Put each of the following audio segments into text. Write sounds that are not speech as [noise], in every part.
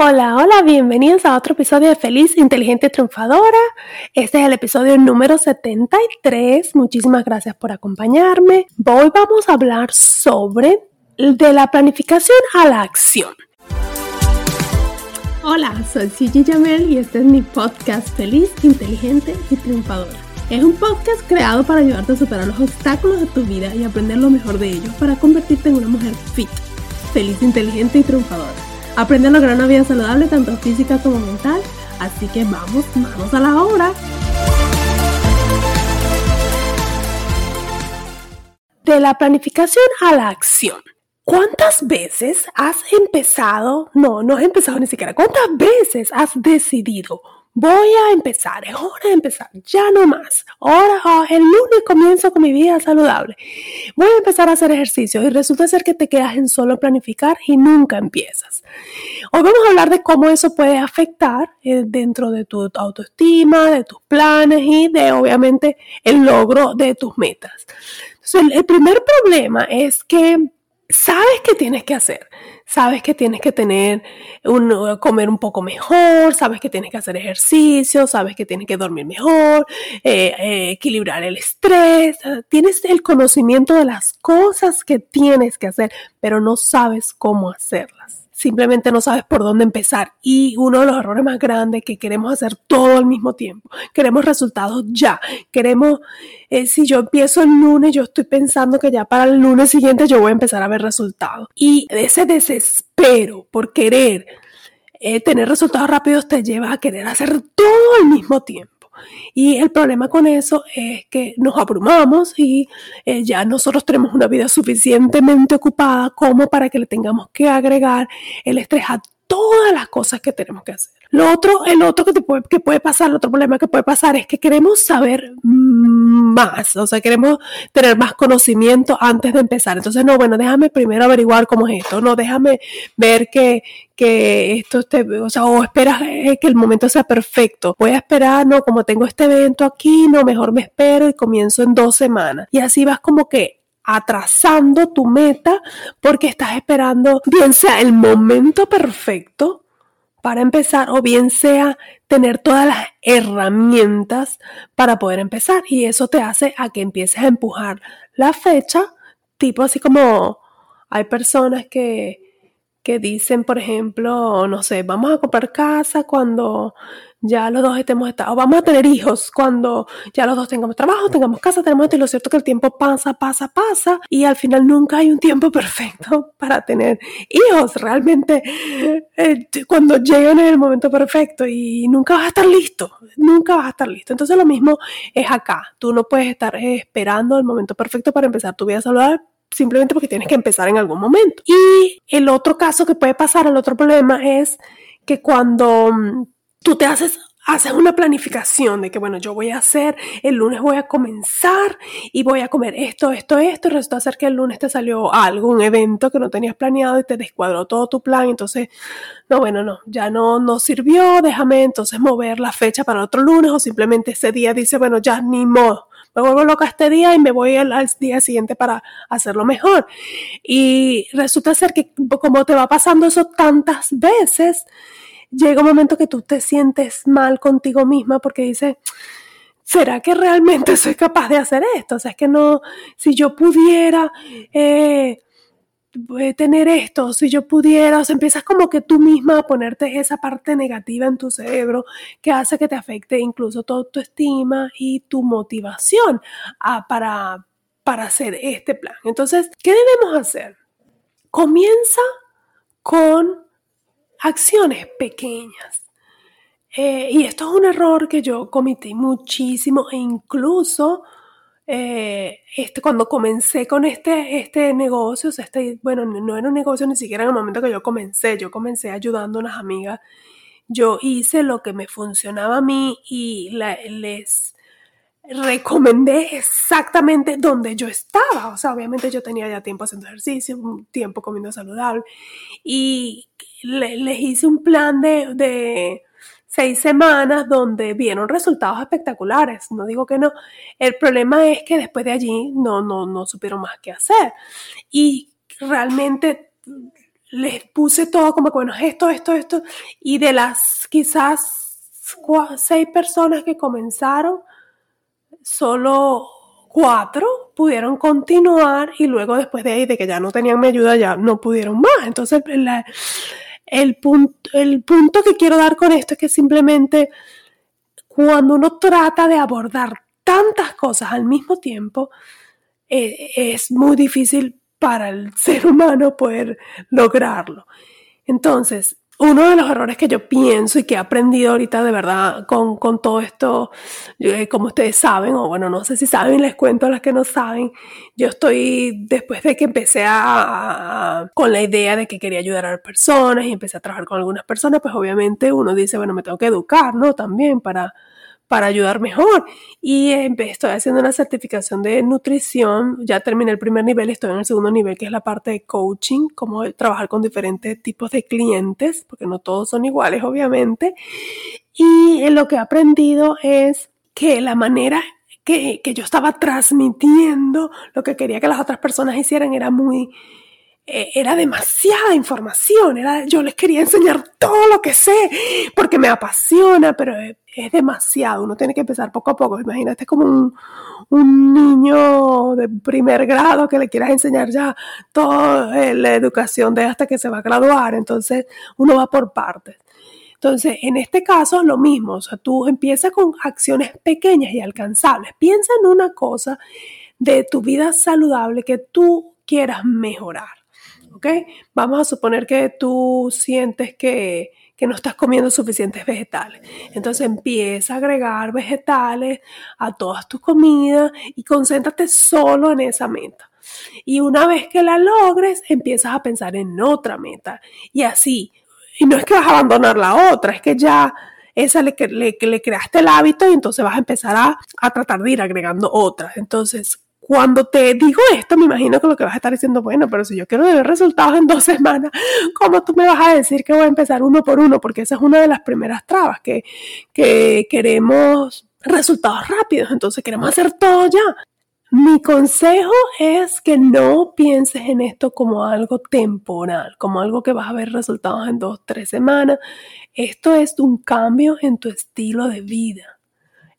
Hola, hola, bienvenidos a otro episodio de Feliz, Inteligente, Triunfadora. Este es el episodio número 73. Muchísimas gracias por acompañarme. Hoy vamos a hablar sobre de la planificación a la acción. Hola, soy Gigi Jamel y este es mi podcast Feliz, Inteligente y Triunfadora. Es un podcast creado para ayudarte a superar los obstáculos de tu vida y aprender lo mejor de ellos para convertirte en una mujer fit, feliz, inteligente y triunfadora. Aprende a lograr una vida saludable tanto física como mental. Así que vamos, vamos a la obra. De la planificación a la acción. ¿Cuántas veces has empezado? No, no has empezado ni siquiera. ¿Cuántas veces has decidido? Voy a empezar, es hora de empezar, ya no más. Ahora, oh, el lunes comienzo con mi vida saludable. Voy a empezar a hacer ejercicio y resulta ser que te quedas en solo planificar y nunca empiezas. Hoy vamos a hablar de cómo eso puede afectar eh, dentro de tu autoestima, de tus planes y de obviamente el logro de tus metas. El primer problema es que sabes que tienes que hacer. Sabes que tienes que tener un, comer un poco mejor, sabes que tienes que hacer ejercicio, sabes que tienes que dormir mejor, eh, eh, equilibrar el estrés. Tienes el conocimiento de las cosas que tienes que hacer, pero no sabes cómo hacerlas simplemente no sabes por dónde empezar. Y uno de los errores más grandes que queremos hacer todo al mismo tiempo. Queremos resultados ya. Queremos, eh, si yo empiezo el lunes, yo estoy pensando que ya para el lunes siguiente yo voy a empezar a ver resultados. Y ese desespero por querer eh, tener resultados rápidos te lleva a querer hacer todo al mismo tiempo. Y el problema con eso es que nos abrumamos y eh, ya nosotros tenemos una vida suficientemente ocupada como para que le tengamos que agregar el estrés a todas las cosas que tenemos que hacer. Lo otro, el otro que, te puede, que puede pasar, el otro problema que puede pasar es que queremos saber más, o sea, queremos tener más conocimiento antes de empezar. Entonces, no, bueno, déjame primero averiguar cómo es esto, no, déjame ver que, que esto esté, o sea, o esperas eh, que el momento sea perfecto. Voy a esperar, no, como tengo este evento aquí, no, mejor me espero y comienzo en dos semanas. Y así vas como que atrasando tu meta porque estás esperando bien sea el momento perfecto para empezar o bien sea tener todas las herramientas para poder empezar. Y eso te hace a que empieces a empujar la fecha tipo así como hay personas que que dicen, por ejemplo, no sé, vamos a comprar casa cuando ya los dos estemos estados, vamos a tener hijos cuando ya los dos tengamos trabajo, tengamos casa, tenemos esto, y lo cierto es que el tiempo pasa, pasa, pasa, y al final nunca hay un tiempo [laughs] perfecto para tener hijos, realmente eh, cuando llegan en el momento perfecto y nunca vas a estar listo, nunca vas a estar listo. Entonces lo mismo es acá, tú no puedes estar esperando el momento perfecto para empezar tu vida saludable simplemente porque tienes que empezar en algún momento. Y el otro caso que puede pasar, el otro problema es que cuando mm, tú te haces haces una planificación de que, bueno, yo voy a hacer, el lunes voy a comenzar y voy a comer esto, esto, esto, y resulta ser que el lunes te salió algo, un evento que no tenías planeado y te descuadró todo tu plan, entonces, no, bueno, no, ya no, no sirvió, déjame entonces mover la fecha para otro lunes o simplemente ese día dice, bueno, ya ni modo, me vuelvo loca este día y me voy al, día siguiente para hacerlo mejor. Y resulta ser que como te va pasando eso tantas veces, llega un momento que tú te sientes mal contigo misma porque dices, ¿será que realmente soy capaz de hacer esto? O sea, es que no, si yo pudiera... Eh, tener esto, si yo pudiera, o sea, empiezas como que tú misma a ponerte esa parte negativa en tu cerebro que hace que te afecte incluso tu autoestima y tu motivación para, para hacer este plan. Entonces, ¿qué debemos hacer? Comienza con acciones pequeñas. Eh, y esto es un error que yo cometí muchísimo e incluso eh, este, cuando comencé con este, este negocio, o este, bueno, no era un negocio ni siquiera en el momento que yo comencé, yo comencé ayudando a unas amigas, yo hice lo que me funcionaba a mí y les recomendé exactamente donde yo estaba, o sea, obviamente yo tenía ya tiempo haciendo ejercicio, tiempo comiendo saludable y les hice un plan de seis semanas donde vieron resultados espectaculares. No digo que no. El problema es que después de allí no, no, no supieron más qué hacer. Y realmente les puse todo como, bueno, esto, esto, esto. Y de las quizás seis personas que comenzaron, solo cuatro pudieron continuar y luego después de ahí, de que ya no tenían mi ayuda, ya no pudieron más. Entonces, la, el punto, el punto que quiero dar con esto es que simplemente cuando uno trata de abordar tantas cosas al mismo tiempo, eh, es muy difícil para el [laughs] ser humano poder lograrlo. Entonces, uno de los errores que yo pienso y que he aprendido ahorita de verdad con, con todo esto, eh, como ustedes saben, o bueno, no sé si saben, les cuento a las que no saben, yo estoy, después de que empecé a, con la idea de que quería ayudar a las personas y empecé a trabajar con algunas personas, pues obviamente uno dice, bueno, me tengo que educar, ¿no? También para para ayudar mejor. Y estoy haciendo una certificación de nutrición, ya terminé el primer nivel, estoy en el segundo nivel, que es la parte de coaching, cómo trabajar con diferentes tipos de clientes, porque no todos son iguales, obviamente. Y lo que he aprendido es que la manera que, que yo estaba transmitiendo lo que quería que las otras personas hicieran era muy eh, era demasiada información, era, yo les quería enseñar todo lo que sé, porque me apasiona, pero es, demasiado, uno tiene que empezar poco a poco, imagínate como un, un niño de primer grado que le quieras enseñar ya toda eh, la educación de hasta que se va a graduar, entonces uno va por partes. Entonces, en este caso, lo mismo, o sea, tú empiezas con acciones pequeñas y alcanzables. Piensa en una cosa de tu vida saludable que tú quieras mejorar. ¿Ok? Vamos a suponer que tú sientes que, no estás comiendo suficientes vegetales. Entonces empieza a agregar vegetales a todas tus comidas y concéntrate solo en esa meta. Y una vez que la logres, empiezas a pensar en otra meta. Y así. Y no es que vas a abandonar la otra, es que ya esa le, le, le creaste el hábito y entonces vas a empezar a, a tratar de ir agregando otras. Entonces, cuando te digo esto, me imagino que lo que vas a estar diciendo, bueno, pero si yo quiero ver resultados en dos [laughs] semanas, ¿cómo tú me vas a decir que voy a empezar uno por uno? Porque esa es una de las primeras trabas, que, que queremos resultados rápidos, entonces queremos hacer todo ya. Mi consejo es que no pienses en esto como algo temporal, como algo que vas a ver resultados en dos, tres semanas. Esto es un cambio en tu estilo de vida.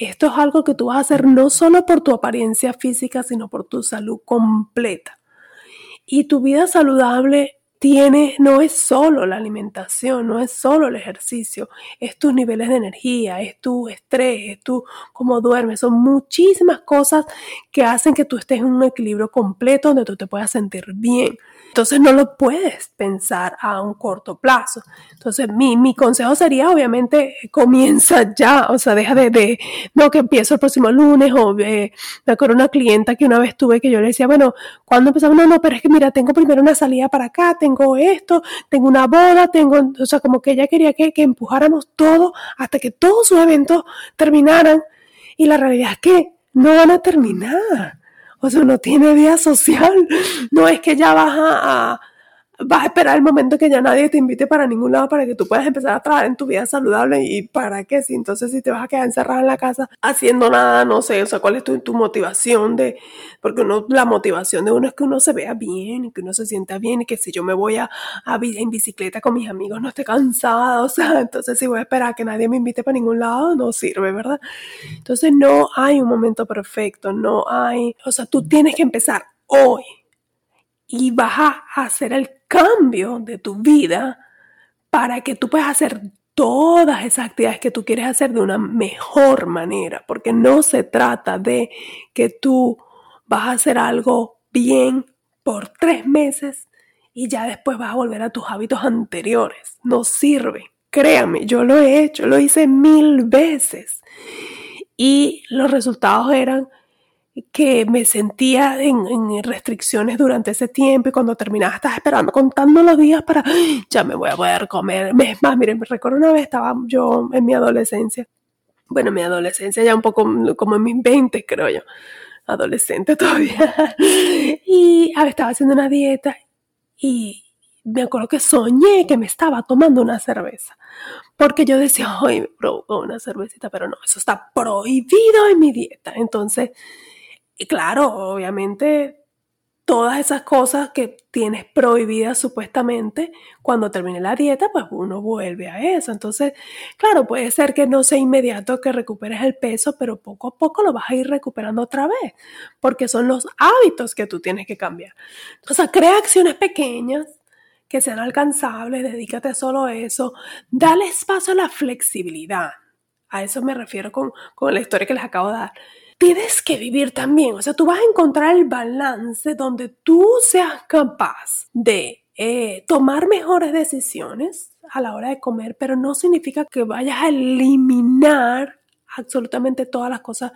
Esto es algo que tú vas a hacer no solo por tu apariencia física, sino por tu salud completa. Y tu vida saludable tiene, no es solo la alimentación, no es solo el ejercicio, es tus niveles de energía, es tu estrés, es tu cómo duermes, son muchísimas cosas que hacen que tú estés en un equilibrio completo donde tú te puedas sentir bien. Entonces no lo puedes pensar a un corto plazo. Entonces mi, mi consejo sería, obviamente, comienza ya, o sea, deja de, de no que empiezo el próximo lunes o eh, me acuerdo una clienta que una vez tuve que yo le decía, bueno, ¿cuándo empezamos? No, no, pero es que mira, tengo primero una salida para acá, tengo esto, tengo una boda, tengo, o sea, como que ella quería que, que empujáramos todo hasta que todos sus eventos terminaran y la realidad es que no van a terminar. O sea, uno tiene vida social. No es que ya vas a, vas a esperar el momento que ya nadie te invite para ningún lado para que tú puedas empezar a trabajar en tu vida saludable y para qué si entonces si te vas a quedar encerrada en la casa haciendo nada, no sé, o sea, cuál es tu, tu motivación de, porque uno, la motivación de uno es que uno se vea bien y que uno se sienta bien y que si yo me voy a, a en bicicleta con mis amigos no esté cansada, o sea, entonces si voy a esperar a que nadie me invite para ningún lado, no sirve, ¿verdad? Entonces no hay un momento perfecto, no hay, o sea, tú tienes que empezar hoy y vas a hacer el cambio de tu vida para que tú puedas hacer todas esas actividades que tú quieres hacer de una mejor manera, porque no se trata de que tú vas a hacer algo bien por tres meses y ya después vas a volver a tus hábitos anteriores. No sirve. Créame, yo lo he hecho, lo hice mil veces. Y los resultados eran que me sentía en, restricciones durante ese tiempo y cuando terminaba estaba esperando, contando los días para, ya me voy a poder comer. Más, miren, me recuerdo una vez estaba yo en mi adolescencia, bueno, en mi adolescencia ya un poco como en mis 20 creo yo, adolescente todavía, [laughs] y estaba haciendo una dieta y me acuerdo que soñé que me estaba tomando una cerveza. Porque yo decía, ay, me provocó una cervecita, pero no, eso está prohibido en mi dieta. Entonces, y claro, obviamente, todas esas cosas que tienes prohibidas supuestamente, cuando termine la dieta, pues uno vuelve a eso. Entonces, claro, puede ser que no sea inmediato que recuperes el peso, pero poco a poco lo vas a ir recuperando otra vez, porque son los hábitos que tú tienes que cambiar. O crea acciones pequeñas que sean alcanzables, dedícate solo a eso, dale espacio a la flexibilidad. A eso me refiero con, con la historia que les acabo de dar tienes que vivir también. O sea, tú vas a encontrar el balance donde tú seas capaz de eh, tomar mejores decisiones a la hora de comer, pero no significa que vayas a eliminar absolutamente todas las cosas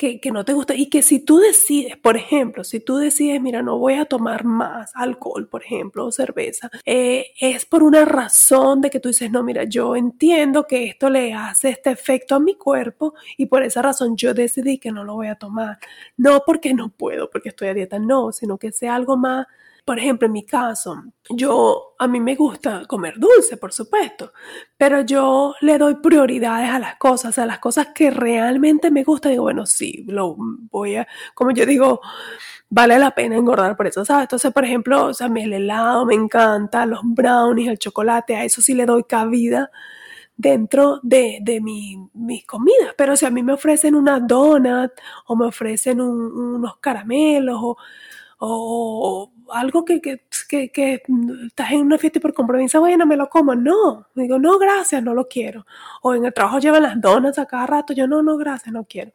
que, no te gusta y que si tú decides, por ejemplo, si tú decides, mira, no voy a tomar más alcohol, por ejemplo, o cerveza, eh, es por una razón de que tú dices, no, mira, yo entiendo que esto le hace este efecto a mi cuerpo y por esa razón yo decidí que no lo voy a tomar. No porque no puedo, porque estoy a dieta, no, sino que sea algo más por ejemplo, en mi caso, yo, a mí me gusta comer dulce, por supuesto, pero yo le doy prioridades a las cosas, a las cosas que realmente me gustan. Digo, bueno, sí, lo voy a, como yo digo, vale la pena engordar por eso, ¿sabes? Entonces, por ejemplo, o sea, el helado me encanta, los brownies, el chocolate, a eso sí le doy cabida dentro de, de mi, mis comidas. Pero si a mí me ofrecen una donut o me ofrecen unos caramelos o, o algo que, que, que, estás en una fiesta y por compromiso, bueno, me lo como. No, digo, no, gracias, no lo quiero. O en el trabajo llevan las donas a cada rato, yo no, no, gracias, no quiero.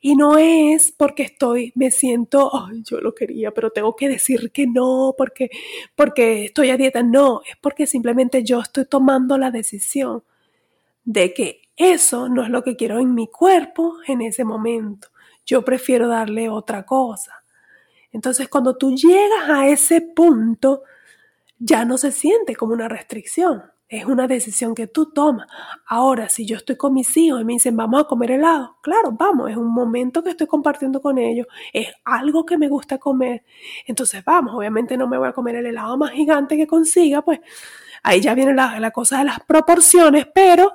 Y no es porque estoy, me siento, ay, yo lo quería, pero tengo que decir que no, porque, porque estoy a dieta. No, es porque simplemente yo estoy tomando la decisión de que eso no es lo que quiero en mi cuerpo en ese momento. Yo prefiero darle otra cosa. Entonces, cuando tú llegas a ese punto, ya no se siente como una restricción. Es una decisión que tú tomas. Ahora, si yo estoy con mis hijos y me dicen, vamos a comer helado, claro, vamos, es un momento que estoy compartiendo con ellos, es algo que me gusta comer. Entonces, vamos, obviamente no me voy a comer el helado más gigante que consiga, pues ahí ya viene la, cosa de las proporciones, pero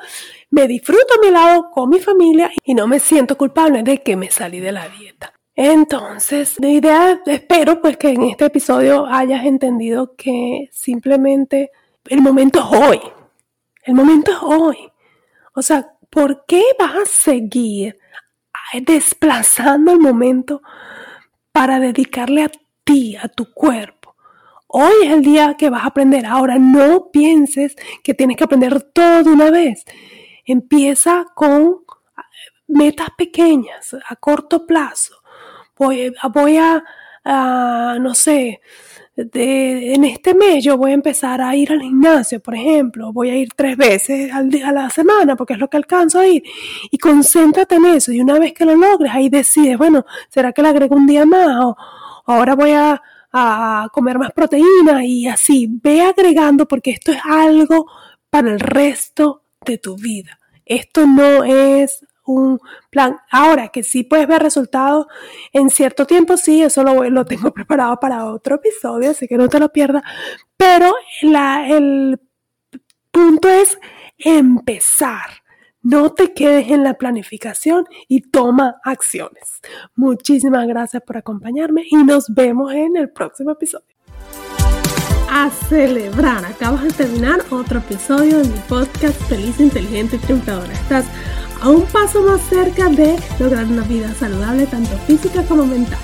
me disfruto mi helado con mi familia y no me siento culpable de que me salí de la dieta. Entonces, de idea, espero pues que en este episodio hayas entendido que simplemente el momento es hoy. El momento es hoy. O sea, ¿por qué vas a seguir desplazando el momento para dedicarle a ti, a tu cuerpo? Hoy es el día que vas a aprender. Ahora no pienses que tienes que aprender todo de una vez. Empieza con metas pequeñas, a corto plazo voy, a, no sé, en este mes yo voy a empezar a ir al gimnasio, por ejemplo, voy a ir tres veces al, a la semana porque es lo que alcanzo a ir. Y concéntrate en eso y una vez que lo logres ahí decides, bueno, ¿será que le agrego un día más o, ahora voy a, a comer más proteína y así, ve agregando porque esto es algo para el resto de tu vida. Esto no es un plan. Ahora que sí puedes ver resultados en cierto tiempo, sí, eso lo, lo tengo [laughs] preparado para otro episodio, así que no te lo pierdas. Pero la, el punto es empezar. No te quedes en la planificación y toma acciones. Muchísimas gracias por acompañarme y nos vemos en el próximo episodio. A celebrar, acabas de terminar otro episodio de mi podcast Feliz, Inteligente y Triunfadora. Estás a un paso más cerca de lograr una vida saludable tanto física como mental.